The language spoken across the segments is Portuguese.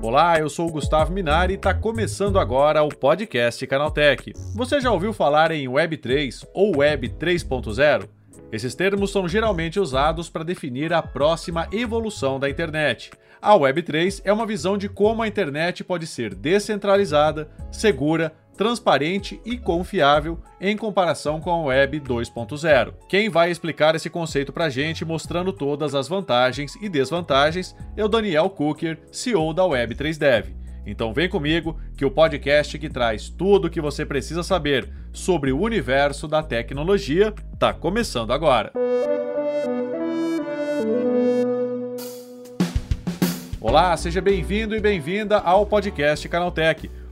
Olá, eu sou o Gustavo Minari e está começando agora o podcast Canaltech. Você já ouviu falar em Web3 ou Web 3.0? Esses termos são geralmente usados para definir a próxima evolução da internet. A Web3 é uma visão de como a internet pode ser descentralizada, segura, transparente e confiável em comparação com a Web 2.0. Quem vai explicar esse conceito para a gente, mostrando todas as vantagens e desvantagens, é o Daniel Cooker, CEO da Web 3 Dev. Então vem comigo que o podcast que traz tudo o que você precisa saber sobre o universo da tecnologia está começando agora. Olá, seja bem-vindo e bem-vinda ao podcast Canaltech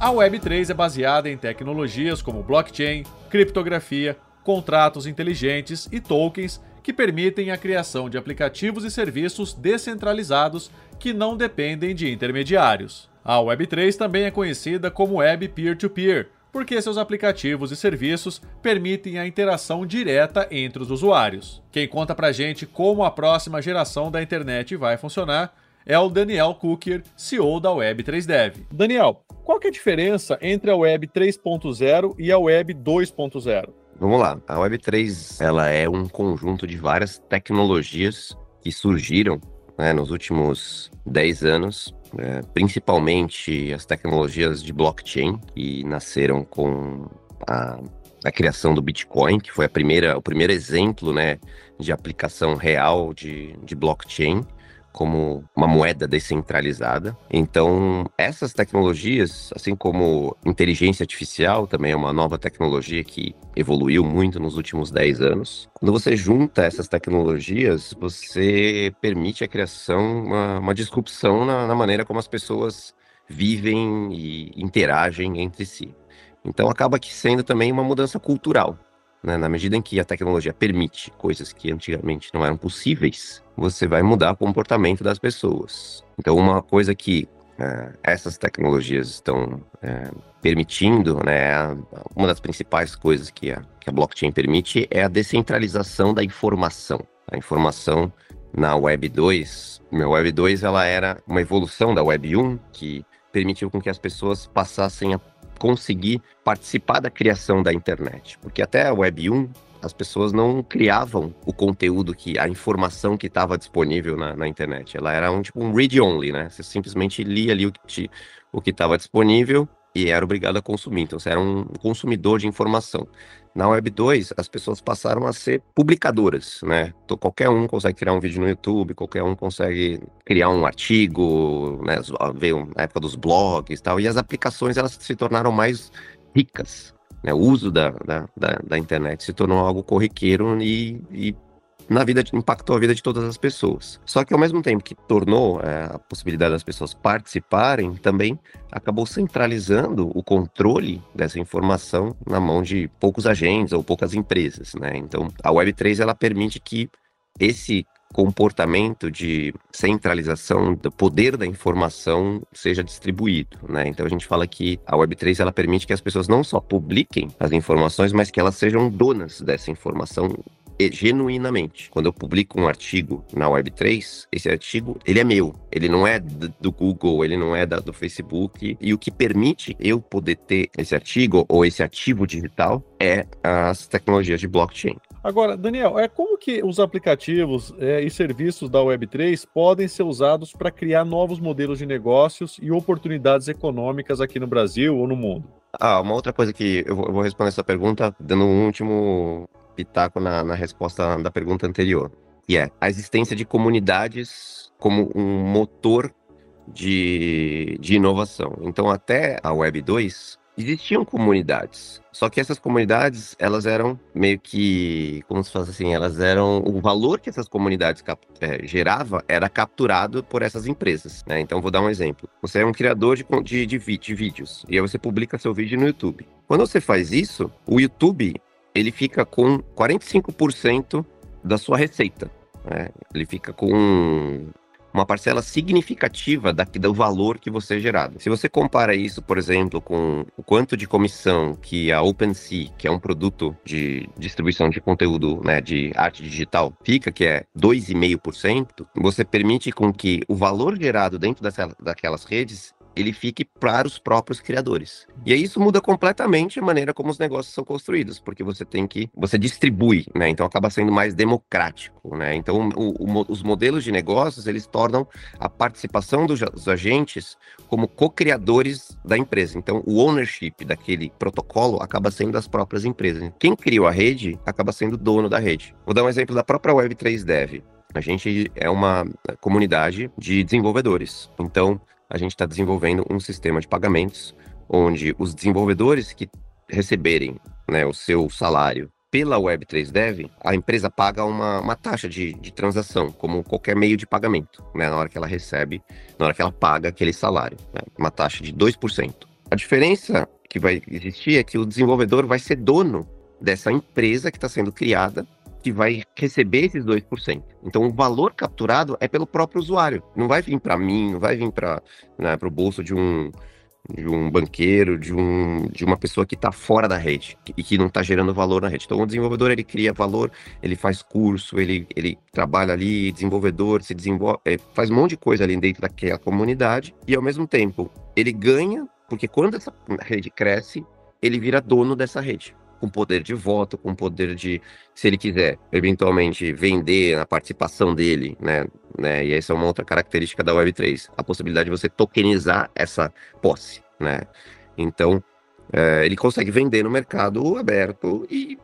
A Web3 é baseada em tecnologias como blockchain, criptografia, contratos inteligentes e tokens que permitem a criação de aplicativos e serviços descentralizados que não dependem de intermediários. A Web3 também é conhecida como Web Peer-to-Peer, porque seus aplicativos e serviços permitem a interação direta entre os usuários. Quem conta pra gente como a próxima geração da internet vai funcionar é o Daniel Cooker, CEO da Web3Dev. Daniel, qual que é a diferença entre a Web 3.0 e a Web 2.0? Vamos lá. A Web 3 ela é um conjunto de várias tecnologias que surgiram né, nos últimos 10 anos, é, principalmente as tecnologias de blockchain, que nasceram com a, a, criação do Bitcoin, que foi a primeira, o primeiro exemplo né, de aplicação real de, de blockchain como uma moeda descentralizada. Então, essas tecnologias, assim como inteligência artificial, também é uma nova tecnologia que evoluiu muito nos últimos 10 anos. Quando você junta essas tecnologias, você permite a criação, uma, uma disrupção na, na maneira como as pessoas vivem e interagem entre si. Então, acaba que sendo também uma mudança cultural. Né? Na medida em que a tecnologia permite coisas que antigamente não eram possíveis, você vai mudar o comportamento das pessoas. Então, uma coisa que é, essas tecnologias estão é, permitindo, né, uma das principais coisas que a, que a blockchain permite é a descentralização da informação. A informação na Web 2, a Web 2 ela era uma evolução da Web 1 que permitiu com que as pessoas passassem a conseguir participar da criação da internet. Porque até a Web 1, as pessoas não criavam o conteúdo que a informação que estava disponível na, na, internet. Ela era um tipo um read only, né? Você simplesmente lia ali o que o que estava disponível e era obrigado a consumir. Então você era um consumidor de informação. Na Web 2, as pessoas passaram a ser publicadoras, né? Então, qualquer um consegue criar um vídeo no YouTube, qualquer um consegue criar um artigo, né? Veio na época dos blogs e tal, e as aplicações elas se tornaram mais ricas. Né? O uso da, da, da, da internet se tornou algo corriqueiro e, e na vida, impactou a vida de todas as pessoas. Só que ao mesmo tempo que tornou é, a possibilidade das pessoas participarem, também acabou centralizando o controle dessa informação na mão de poucos agentes ou poucas empresas, né? Então, a Web3 ela permite que esse comportamento de centralização do poder da informação seja distribuído, né? Então a gente fala que a Web3 ela permite que as pessoas não só publiquem as informações, mas que elas sejam donas dessa informação genuinamente. Quando eu publico um artigo na Web3, esse artigo, ele é meu. Ele não é do Google, ele não é da, do Facebook. E o que permite eu poder ter esse artigo ou esse ativo digital é as tecnologias de blockchain. Agora, Daniel, é como que os aplicativos é, e serviços da Web3 podem ser usados para criar novos modelos de negócios e oportunidades econômicas aqui no Brasil ou no mundo? Ah, uma outra coisa que eu vou, eu vou responder essa pergunta dando um último pitaco na, na resposta da pergunta anterior, que é a existência de comunidades como um motor de, de inovação. Então, até a Web 2, existiam comunidades. Só que essas comunidades, elas eram meio que, como se faz assim, elas eram o valor que essas comunidades é, gerava era capturado por essas empresas. Né? Então, vou dar um exemplo. Você é um criador de, de, de, de vídeos e aí você publica seu vídeo no YouTube. Quando você faz isso, o YouTube ele fica com 45% da sua receita. Né? Ele fica com uma parcela significativa da, do valor que você é gerado. Se você compara isso, por exemplo, com o quanto de comissão que a OpenSea, que é um produto de distribuição de conteúdo né, de arte digital, fica, que é 2,5%, você permite com que o valor gerado dentro dessa, daquelas redes ele fique para os próprios criadores. E aí isso muda completamente a maneira como os negócios são construídos, porque você tem que, você distribui, né? Então acaba sendo mais democrático, né? Então o, o, os modelos de negócios eles tornam a participação dos, dos agentes como co-criadores da empresa. Então o ownership daquele protocolo acaba sendo das próprias empresas. Quem criou a rede acaba sendo dono da rede. Vou dar um exemplo da própria Web3 Dev. A gente é uma comunidade de desenvolvedores. Então, a gente está desenvolvendo um sistema de pagamentos onde os desenvolvedores que receberem né, o seu salário pela Web3 Dev, a empresa paga uma, uma taxa de, de transação, como qualquer meio de pagamento, né, na hora que ela recebe, na hora que ela paga aquele salário, né, uma taxa de 2%. A diferença que vai existir é que o desenvolvedor vai ser dono dessa empresa que está sendo criada que vai receber esses 2%. Então, o valor capturado é pelo próprio usuário. Não vai vir para mim, não vai vir para né, o bolso de um, de um banqueiro, de, um, de uma pessoa que está fora da rede e que não está gerando valor na rede. Então, o desenvolvedor ele cria valor, ele faz curso, ele, ele trabalha ali, desenvolvedor, se desenvolve, é, faz um monte de coisa ali dentro daquela comunidade e, ao mesmo tempo, ele ganha, porque quando essa rede cresce, ele vira dono dessa rede com poder de voto, com poder de, se ele quiser, eventualmente vender a participação dele, né? né? E essa é uma outra característica da Web3, a possibilidade de você tokenizar essa posse, né? Então, é, ele consegue vender no mercado aberto e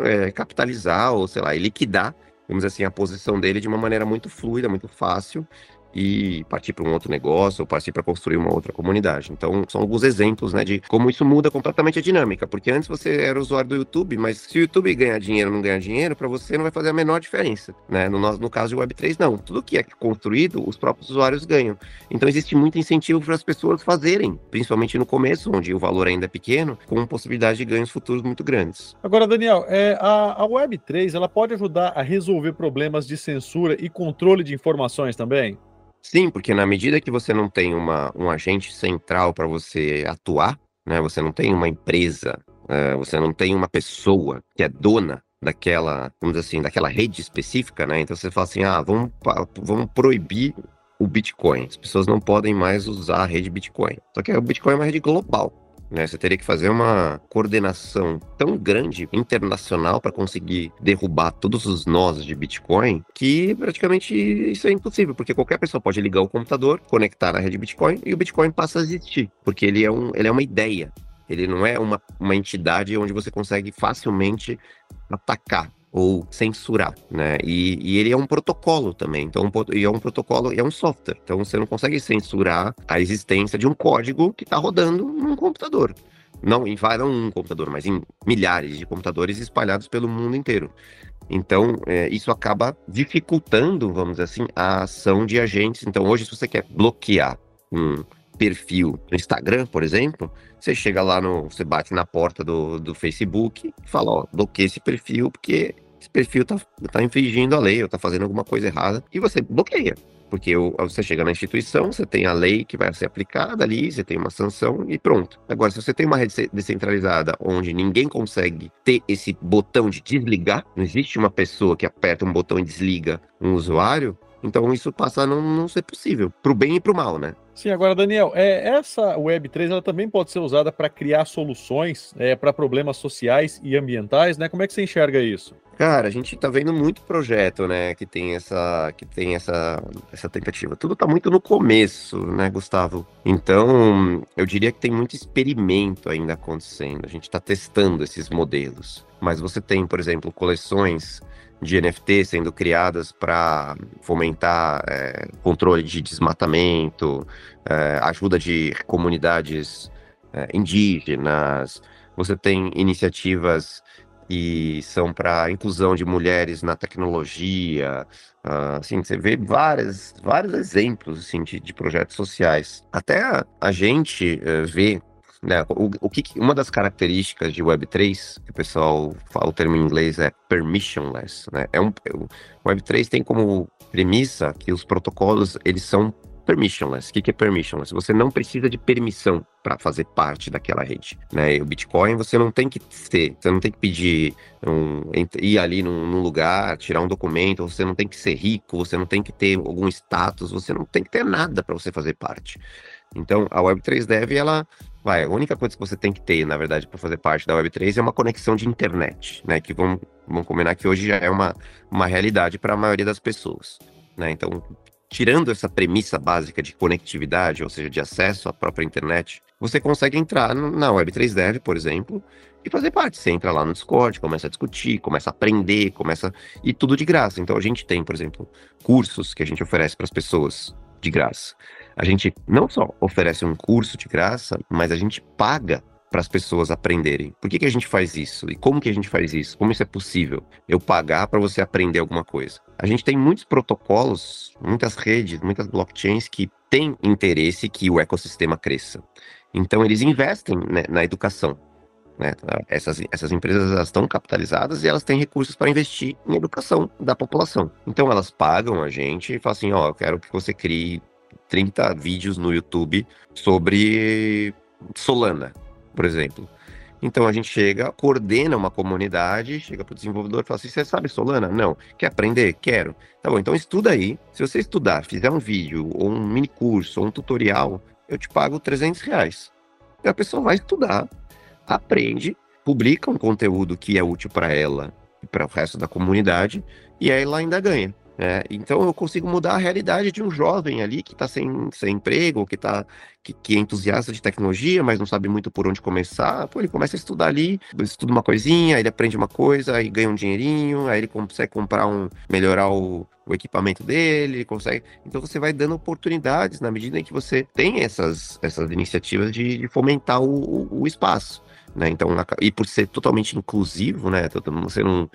é, capitalizar, ou sei lá, e liquidar, vamos dizer assim, a posição dele de uma maneira muito fluida, muito fácil, e partir para um outro negócio ou partir para construir uma outra comunidade. Então, são alguns exemplos, né, de como isso muda completamente a dinâmica, porque antes você era usuário do YouTube, mas se o YouTube ganhar dinheiro ou não ganhar dinheiro, para você não vai fazer a menor diferença, né? No, no caso de Web3, não. Tudo que é construído, os próprios usuários ganham. Então, existe muito incentivo para as pessoas fazerem, principalmente no começo, onde o valor ainda é pequeno, com possibilidade de ganhos futuros muito grandes. Agora, Daniel, é, a, a Web3, ela pode ajudar a resolver problemas de censura e controle de informações também? Sim, porque na medida que você não tem uma, um agente central para você atuar, né, você não tem uma empresa, uh, você não tem uma pessoa que é dona daquela, vamos dizer assim, daquela rede específica, né? Então você fala assim, ah, vamos, vamos proibir o Bitcoin. As pessoas não podem mais usar a rede Bitcoin. Só que o Bitcoin é uma rede global. Né? Você teria que fazer uma coordenação tão grande internacional para conseguir derrubar todos os nós de Bitcoin que praticamente isso é impossível, porque qualquer pessoa pode ligar o computador, conectar na rede Bitcoin e o Bitcoin passa a existir, porque ele é, um, ele é uma ideia. Ele não é uma, uma entidade onde você consegue facilmente atacar ou censurar, né? E, e, ele é um protocolo também, então e é um protocolo, é um software, então você não consegue censurar a existência de um código que está rodando num computador. Não em não um computador, mas em milhares de computadores espalhados pelo mundo inteiro. Então, é, isso acaba dificultando, vamos dizer assim, a ação de agentes. Então, hoje, se você quer bloquear um perfil no Instagram, por exemplo, você chega lá no. Você bate na porta do, do Facebook e fala, ó, bloqueia esse perfil, porque esse perfil tá, tá infringindo a lei ou tá fazendo alguma coisa errada, e você bloqueia. Porque você chega na instituição, você tem a lei que vai ser aplicada ali, você tem uma sanção e pronto. Agora, se você tem uma rede descentralizada onde ninguém consegue ter esse botão de desligar, não existe uma pessoa que aperta um botão e desliga um usuário, então isso passa a não, não ser possível, para o bem e para o mal, né? Sim, agora, Daniel, é, essa Web3 ela também pode ser usada para criar soluções é, para problemas sociais e ambientais, né? Como é que você enxerga isso? Cara, a gente está vendo muito projeto, né, que tem essa que tem essa, essa tentativa. Tudo está muito no começo, né, Gustavo? Então, eu diria que tem muito experimento ainda acontecendo. A gente está testando esses modelos. Mas você tem, por exemplo, coleções de NFT sendo criadas para fomentar é, controle de desmatamento, é, ajuda de comunidades é, indígenas, você tem iniciativas que são para inclusão de mulheres na tecnologia, uh, assim, você vê várias, vários exemplos assim, de, de projetos sociais. Até a, gente uh, vê né, o, o que, uma das características de Web3, que o pessoal fala o termo em inglês é permissionless, né? É um, o Web3 tem como premissa que os protocolos eles são permissionless. O que, que é permissionless? Você não precisa de permissão para fazer parte daquela rede. Né? E o Bitcoin você não tem que ser, você não tem que pedir um, ir ali num, num, lugar, tirar um documento, você não tem que ser rico, você não tem que ter algum status, você não tem que ter nada para você fazer parte. Então a Web3 Dev ela vai, a única coisa que você tem que ter, na verdade, para fazer parte da Web3 é uma conexão de internet, né? Que vamos, vamos combinar que hoje já é uma, uma realidade para a maioria das pessoas. Né? Então, tirando essa premissa básica de conectividade, ou seja, de acesso à própria internet, você consegue entrar na Web3 Dev, por exemplo, e fazer parte. Você entra lá no Discord, começa a discutir, começa a aprender, começa. E tudo de graça. Então a gente tem, por exemplo, cursos que a gente oferece para as pessoas de graça. A gente não só oferece um curso de graça, mas a gente paga para as pessoas aprenderem. Por que, que a gente faz isso? E como que a gente faz isso? Como isso é possível? Eu pagar para você aprender alguma coisa. A gente tem muitos protocolos, muitas redes, muitas blockchains que têm interesse que o ecossistema cresça. Então, eles investem né, na educação. Né? Essas, essas empresas estão capitalizadas e elas têm recursos para investir em educação da população. Então, elas pagam a gente e falam assim: ó, oh, eu quero que você crie 30 vídeos no YouTube sobre Solana por exemplo. Então a gente chega, coordena uma comunidade, chega para o desenvolvedor e fala assim: você sabe Solana? Não. Quer aprender? Quero. Tá bom, então estuda aí. Se você estudar, fizer um vídeo, ou um mini curso, ou um tutorial, eu te pago 300 reais. E a pessoa vai estudar, aprende, publica um conteúdo que é útil para ela e para o resto da comunidade, e aí ela ainda ganha. É, então eu consigo mudar a realidade de um jovem ali que está sem, sem emprego, que, tá, que, que, é entusiasta de tecnologia, mas não sabe muito por onde começar. Pô, ele começa a estudar ali, estuda uma coisinha, ele aprende uma coisa, aí ganha um dinheirinho, aí ele consegue comprar um, melhorar o, o equipamento dele, consegue. Então você vai dando oportunidades na medida em que você tem essas, essas iniciativas de, de fomentar o, o, o espaço. Né? Então, e por ser totalmente inclusivo, né? Você não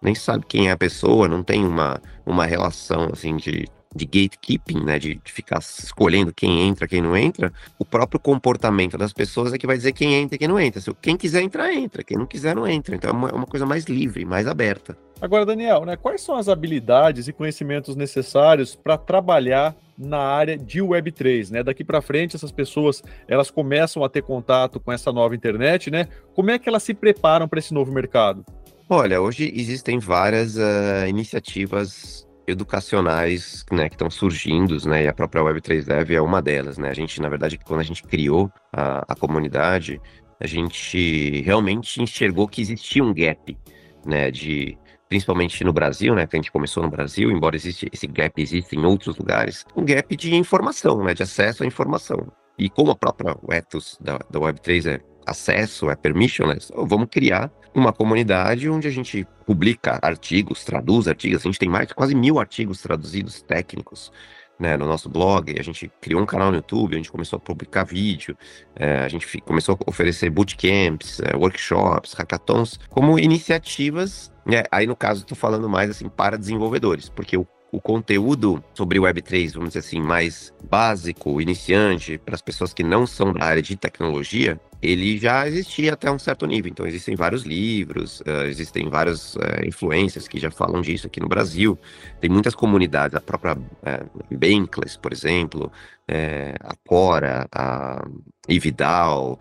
nem sabe quem é a pessoa, não tem uma, uma relação assim de, de gatekeeping, né, de, de, ficar escolhendo quem entra, quem não entra, o próprio comportamento das pessoas é que vai dizer quem entra e quem não entra. Se quem quiser entrar, entra, quem não quiser, não entra. Então é uma, é uma coisa mais livre, mais aberta. Agora, Daniel, né, quais são as habilidades e conhecimentos necessários para trabalhar na área de Web3, né? Daqui para frente, essas pessoas elas começam a ter contato com essa nova internet, né? Como é que elas se preparam para esse novo mercado? Olha, hoje existem várias uh, iniciativas educacionais né, que estão surgindo, né, e a própria Web3 Dev é uma delas. Né? A gente, na verdade, quando a gente criou a, a comunidade, a gente realmente enxergou que existia um gap, né, de principalmente no Brasil, né, que a gente começou no Brasil, embora existe, esse gap exista em outros lugares, um gap de informação, né, de acesso à informação. E como a própria ethos da, da Web3 é acesso, é permissionless, vamos criar uma comunidade onde a gente publica artigos, traduz artigos. A gente tem mais quase mil artigos traduzidos técnicos né, no nosso blog. A gente criou um canal no YouTube, a gente começou a publicar vídeo, é, a gente começou a oferecer bootcamps, é, workshops, hackathons, como iniciativas. Né, aí, no caso, estou falando mais assim para desenvolvedores, porque o o conteúdo sobre Web3, vamos dizer assim, mais básico, iniciante, para as pessoas que não são da área de tecnologia, ele já existia até um certo nível. Então, existem vários livros, uh, existem várias uh, influências que já falam disso aqui no Brasil. Tem muitas comunidades, a própria uh, Bankless, por exemplo, a Cora, a Ividal,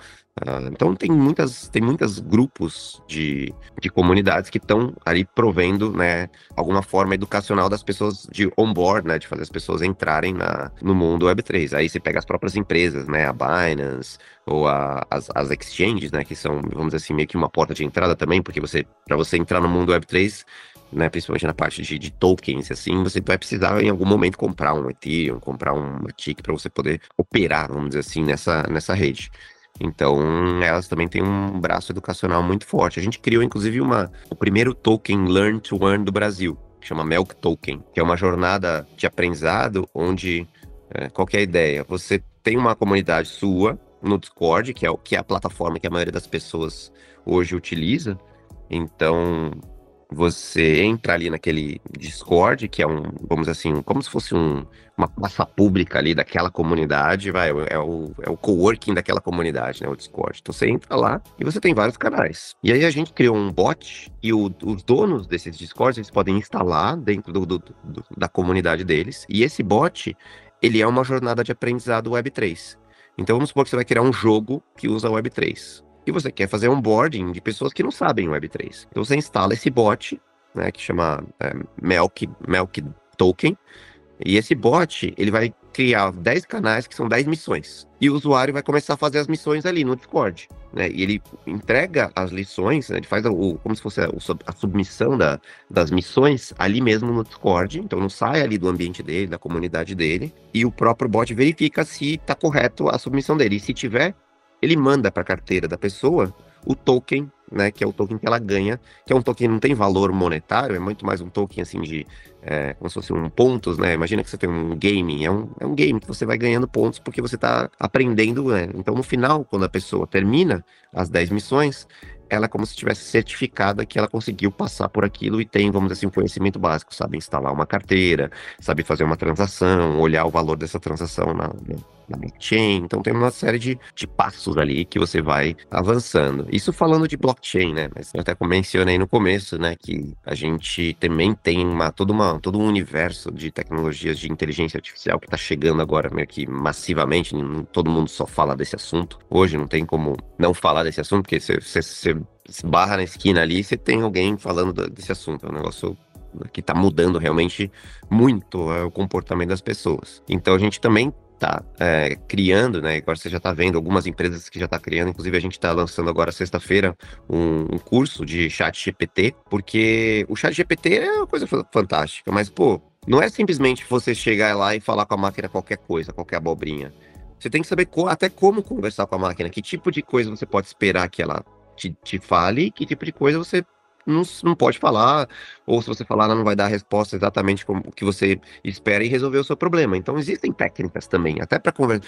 então tem muitas tem muitos grupos de, de comunidades que estão ali provendo né alguma forma educacional das pessoas de onboard né de fazer as pessoas entrarem na, no mundo Web3 aí você pega as próprias empresas né a Binance ou a, as, as exchanges né que são vamos dizer assim meio que uma porta de entrada também porque você para você entrar no mundo Web3 né, principalmente na parte de, de, tokens, assim, você vai precisar em algum momento comprar um Ethereum, comprar uma TIC para você poder operar, vamos dizer assim, nessa, nessa rede. Então, elas também têm um braço educacional muito forte. A gente criou, inclusive, uma, o primeiro token Learn to Earn do Brasil, que chama Melk Token, que é uma jornada de aprendizado onde, é, qual é a ideia? Você tem uma comunidade sua, no Discord, que é, que é a plataforma que a maioria das pessoas hoje utiliza. Então, você entra ali naquele Discord, que é um, vamos assim, como se fosse um, uma praça pública ali daquela comunidade, vai, é o, é o coworking daquela comunidade, né, o Discord. Então você entra lá e você tem vários canais. E aí a gente criou um bot e o, os donos desses Discords, eles podem instalar dentro do, do, do, da comunidade deles. E esse bot, ele é uma jornada de aprendizado Web3. Então vamos supor que você vai criar um jogo que usa Web3 e você quer fazer onboarding de pessoas que não sabem Web3. Então você instala esse bot, né, que chama é, Melk, Melk Token, e esse bot, ele vai criar 10 canais que são 10 missões. E o usuário vai começar a fazer as missões ali no Discord. Né? E ele entrega as lições, né? ele faz o, como se fosse a, a submissão da, das missões ali mesmo no Discord. Então não sai ali do ambiente dele, da comunidade dele. E o próprio bot verifica se está correto a submissão dele. E se tiver, ele manda para a carteira da pessoa o token, né, que é o token que ela ganha, que é um token que não tem valor monetário, é muito mais um token assim de, é, como se fosse um pontos, né, imagina que você tem um game, é um, é um game que você vai ganhando pontos porque você está aprendendo, né? então no final, quando a pessoa termina as 10 missões, ela é como se tivesse certificada que ela conseguiu passar por aquilo e tem, vamos dizer assim, um conhecimento básico, sabe? Instalar uma carteira, sabe? Fazer uma transação, olhar o valor dessa transação na, na blockchain. Então tem uma série de, de passos ali que você vai avançando. Isso falando de blockchain, né? Mas eu até mencionei no começo, né, que a gente também tem uma, todo, uma, todo um universo de tecnologias de inteligência artificial que está chegando agora meio que massivamente. Todo mundo só fala desse assunto. Hoje não tem como não falar desse assunto, porque você, barra na esquina ali, você tem alguém falando desse assunto. É um negócio que está mudando realmente muito é, o comportamento das pessoas. Então a gente também tá é, criando, né? Agora você já está vendo algumas empresas que já está criando, inclusive a gente está lançando agora sexta-feira um, um, curso de chat GPT, porque o chat GPT é uma coisa fantástica, mas pô, não é simplesmente você chegar lá e falar com a máquina qualquer coisa, qualquer abobrinha. Você tem que saber co até como conversar com a máquina, que tipo de coisa você pode esperar que ela te, te fale, que tipo de coisa você não, não pode falar, ou se você falar, ela não vai dar a resposta exatamente como que você espera e resolver o seu problema. Então existem técnicas também, até para conver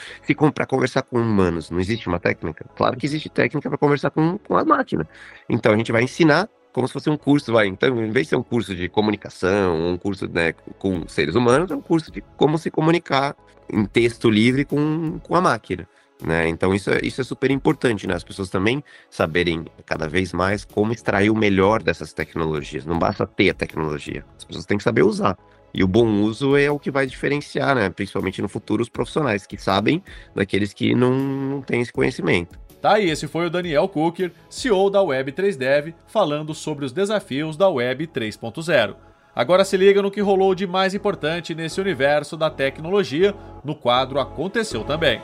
conversar com humanos. Não existe uma técnica? Claro que existe técnica para conversar com, com a máquina. Então a gente vai ensinar como se fosse um curso, vai. Então, em vez de ser um curso de comunicação, um curso né, com seres humanos, é um curso de como se comunicar em texto livre com, com a máquina. Né? Então isso é, isso é super importante, né? As pessoas também saberem cada vez mais como extrair o melhor dessas tecnologias. Não basta ter a tecnologia, as pessoas têm que saber usar. E o bom uso é o que vai diferenciar, né? Principalmente no futuro, os profissionais que sabem daqueles que não, não têm esse conhecimento. Tá aí, esse foi o Daniel Cooker, CEO da Web3Dev, falando sobre os desafios da Web 3.0. Agora se liga no que rolou de mais importante nesse universo da tecnologia no quadro Aconteceu Também.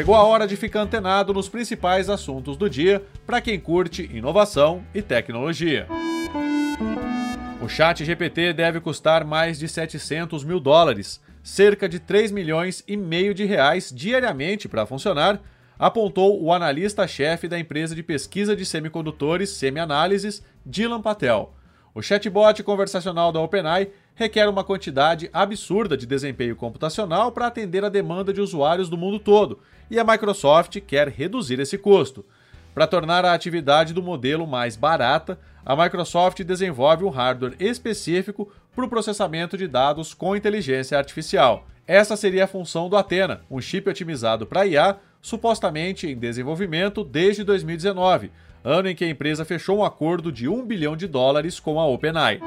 Chegou a hora de ficar antenado nos principais assuntos do dia para quem curte inovação e tecnologia. O Chat GPT deve custar mais de 700 mil dólares, cerca de 3 milhões e meio de reais diariamente para funcionar, apontou o analista-chefe da empresa de pesquisa de semicondutores Semianálises, Dylan Patel. O chatbot conversacional da OpenAI requer uma quantidade absurda de desempenho computacional para atender a demanda de usuários do mundo todo e a Microsoft quer reduzir esse custo. Para tornar a atividade do modelo mais barata, a Microsoft desenvolve um hardware específico para o processamento de dados com inteligência artificial. Essa seria a função do Athena, um chip otimizado para IA, supostamente em desenvolvimento desde 2019, ano em que a empresa fechou um acordo de 1 bilhão de dólares com a OpenAI.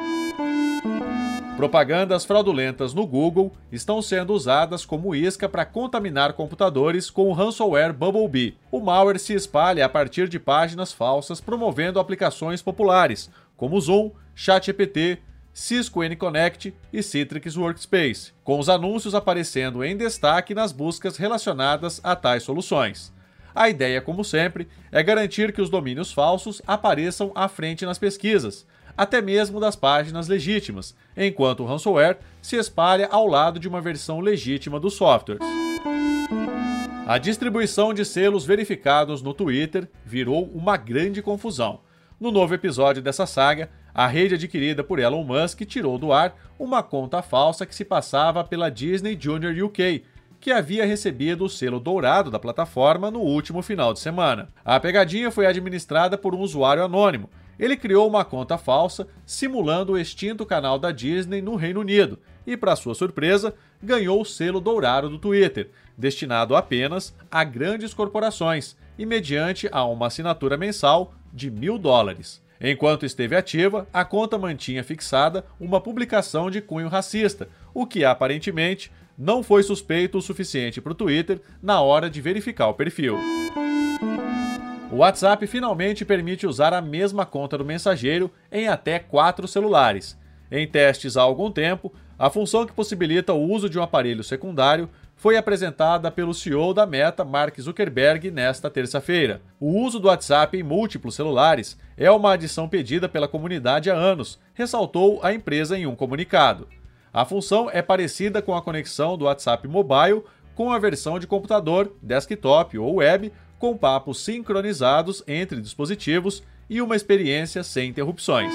Propagandas fraudulentas no Google estão sendo usadas como isca para contaminar computadores com o ransomware Bumblebee. O malware se espalha a partir de páginas falsas promovendo aplicações populares, como Zoom, ChatGPT, Cisco NConnect e Citrix Workspace, com os anúncios aparecendo em destaque nas buscas relacionadas a tais soluções. A ideia, como sempre, é garantir que os domínios falsos apareçam à frente nas pesquisas, até mesmo das páginas legítimas, enquanto o ransomware se espalha ao lado de uma versão legítima dos softwares. A distribuição de selos verificados no Twitter virou uma grande confusão. No novo episódio dessa saga, A rede adquirida por Elon Musk tirou do ar uma conta falsa que se passava pela Disney Junior UK, que havia recebido o selo dourado da plataforma no último final de semana. A pegadinha foi administrada por um usuário anônimo. Ele criou uma conta falsa simulando o extinto canal da Disney no Reino Unido e, para sua surpresa, ganhou o selo dourado do Twitter, destinado apenas a grandes corporações e mediante a uma assinatura mensal de mil dólares. Enquanto esteve ativa, a conta mantinha fixada uma publicação de cunho racista, o que aparentemente não foi suspeito o suficiente para o Twitter na hora de verificar o perfil. O WhatsApp finalmente permite usar a mesma conta do mensageiro em até quatro celulares. Em testes há algum tempo, a função que possibilita o uso de um aparelho secundário foi apresentada pelo CEO da Meta, Mark Zuckerberg, nesta terça-feira. O uso do WhatsApp em múltiplos celulares é uma adição pedida pela comunidade há anos, ressaltou a empresa em um comunicado. A função é parecida com a conexão do WhatsApp Mobile com a versão de computador, desktop ou web, com papos sincronizados entre dispositivos e uma experiência sem interrupções.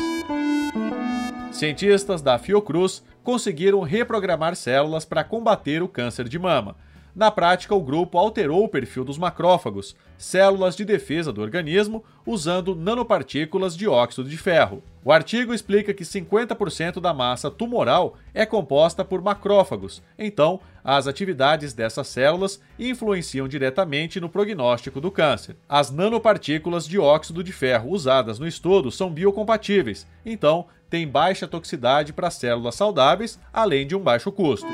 Cientistas da Fiocruz conseguiram reprogramar células para combater o câncer de mama. Na prática, o grupo alterou o perfil dos macrófagos, células de defesa do organismo, usando nanopartículas de óxido de ferro. O artigo explica que 50% da massa tumoral é composta por macrófagos, então as atividades dessas células influenciam diretamente no prognóstico do câncer. As nanopartículas de óxido de ferro usadas no estudo são biocompatíveis, então têm baixa toxicidade para células saudáveis, além de um baixo custo.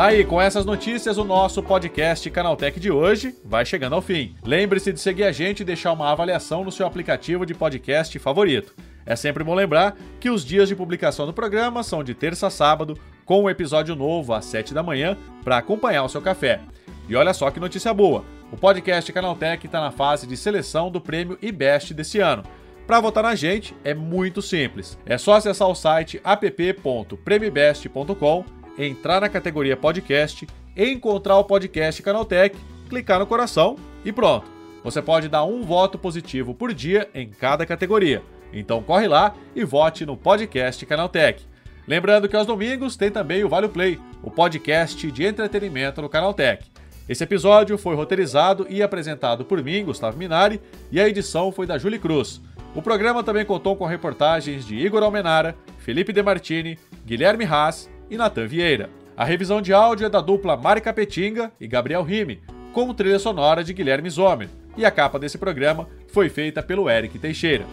Tá aí, com essas notícias, o nosso podcast Canaltech de hoje vai chegando ao fim. Lembre-se de seguir a gente e deixar uma avaliação no seu aplicativo de podcast favorito. É sempre bom lembrar que os dias de publicação do programa são de terça a sábado, com um episódio novo às 7 da manhã para acompanhar o seu café. E olha só que notícia boa: o podcast Canaltech está na fase de seleção do prêmio IBEST desse ano. Para votar na gente é muito simples. É só acessar o site app.premibest.com entrar na categoria podcast, encontrar o podcast Canaltech, clicar no coração e pronto. Você pode dar um voto positivo por dia em cada categoria. Então corre lá e vote no podcast Canaltech. Lembrando que aos domingos tem também o Vale Play, o podcast de entretenimento no Canaltech. Esse episódio foi roteirizado e apresentado por mim, Gustavo Minari, e a edição foi da Julie Cruz. O programa também contou com reportagens de Igor Almenara, Felipe Demartini, Guilherme Haas e Natan Vieira. A revisão de áudio é da dupla Mari Capetinga e Gabriel Rime, com trilha sonora de Guilherme Zomer, e a capa desse programa foi feita pelo Eric Teixeira.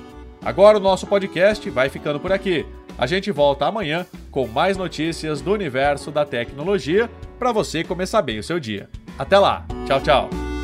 Agora o nosso podcast vai ficando por aqui. A gente volta amanhã com mais notícias do universo da tecnologia para você começar bem o seu dia. Até lá. Tchau, tchau.